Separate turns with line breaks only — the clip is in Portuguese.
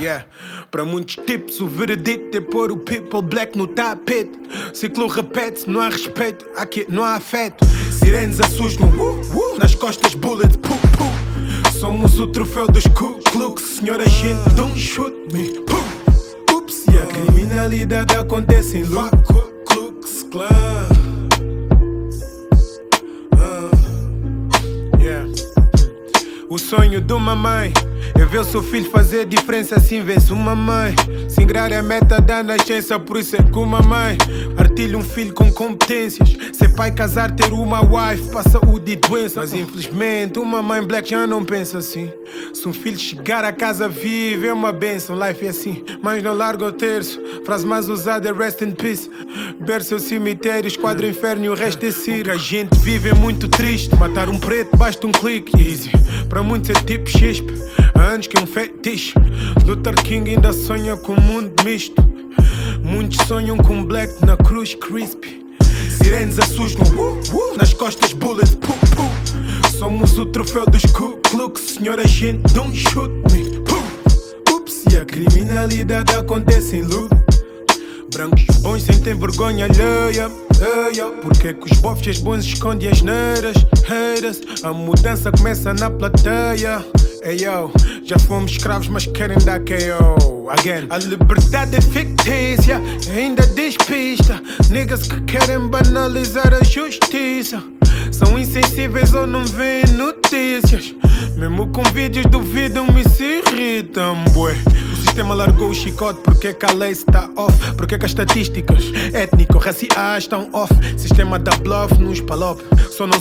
Yeah. Para muitos tipos, o veredito é pôr o people black no tapete. Ciclo repete, não há respeito, aqui não há afeto. Sirenes assustam, uh, uh, nas costas bullets, pu, pu. Somos o troféu dos Ku Klux, senhor agente, don't shoot me, pu. Ups, e a criminalidade acontece em Ku Klux Klan. O sonho de uma mãe é ver o seu filho fazer diferença assim vê-se uma mãe. Singrar é a meta da nascença, por isso é que uma mãe artilha um filho com competências. Ser pai, casar, ter uma wife, para saúde e doença. Mas infelizmente uma mãe black já não pensa assim. Se um filho chegar a casa vivo é uma benção, life é assim. Mas não larga o terço, frase mais usada é rest in peace. Berço é cemitério, esquadro inferno e o resto é ciro. O que a gente vive é muito triste. Matar um preto basta um clique, easy. Para muitos é tipo chispe, antes que um fetiche. Luther King ainda sonha com um mundo misto. Muitos sonham com black na cruz crispy. Sirenes assustam, uh, uh, nas costas pu. Somos o troféu dos Ku Klux, senhor agente, don't shoot me. Ups, e a criminalidade acontece em loop. Brancos bons sentem vergonha alheia, alheia. Porque é que os bofes bons escondem as neiras. A mudança começa na plateia. Ei yo, já fomos escravos, mas querem dar KO again. A liberdade é fictícia, ainda despista. Niggas que querem banalizar a justiça. São insensíveis ou não veem notícias. Mesmo com vídeos duvidam-me se irritam, bué. Sistema largou o chicote porque que a lei está off. Porque que as estatísticas étnico-raciais estão off. Sistema da bluff nos palop. Só não